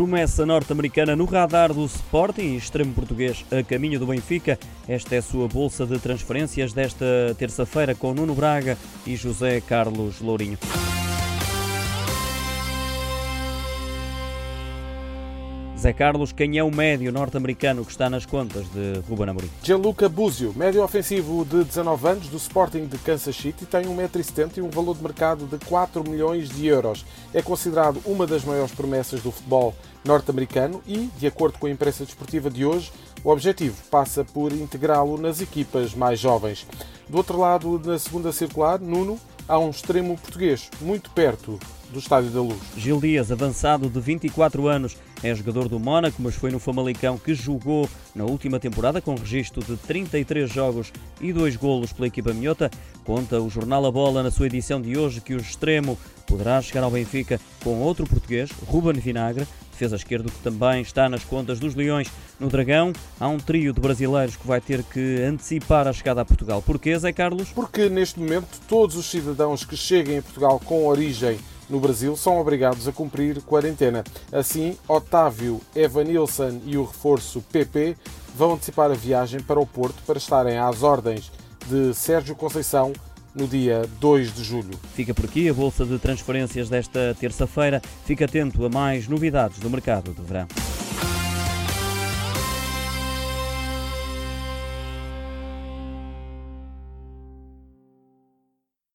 promessa norte-americana no radar do Sporting, extremo português a caminho do Benfica. Esta é a sua bolsa de transferências desta terça-feira com Nuno Braga e José Carlos Lourinho. Zé Carlos, quem é o médio norte-americano que está nas contas de Ruben Amorim? Gianluca Buzio, médio ofensivo de 19 anos do Sporting de Kansas City, tem 1,70m e um valor de mercado de 4 milhões de euros. É considerado uma das maiores promessas do futebol norte-americano e, de acordo com a imprensa desportiva de hoje, o objetivo passa por integrá-lo nas equipas mais jovens. Do outro lado, na segunda circular, Nuno, há um extremo português, muito perto do Estádio da Luz. Gil Dias, avançado de 24 anos, é jogador do Mónaco, mas foi no Famalicão que jogou na última temporada com registro de 33 jogos e 2 golos pela equipa minhota. Conta o jornal A Bola na sua edição de hoje que o extremo poderá chegar ao Benfica com outro português, Ruben Vinagre, defesa esquerdo que também está nas contas dos Leões. No Dragão há um trio de brasileiros que vai ter que antecipar a chegada a Portugal. Porquê, Zé Carlos? Porque neste momento todos os cidadãos que cheguem a Portugal com origem no Brasil são obrigados a cumprir quarentena. Assim, Otávio, Evanilson e o reforço PP vão antecipar a viagem para o Porto para estarem às ordens de Sérgio Conceição no dia 2 de julho. Fica por aqui a bolsa de transferências desta terça-feira. Fique atento a mais novidades do mercado de verão.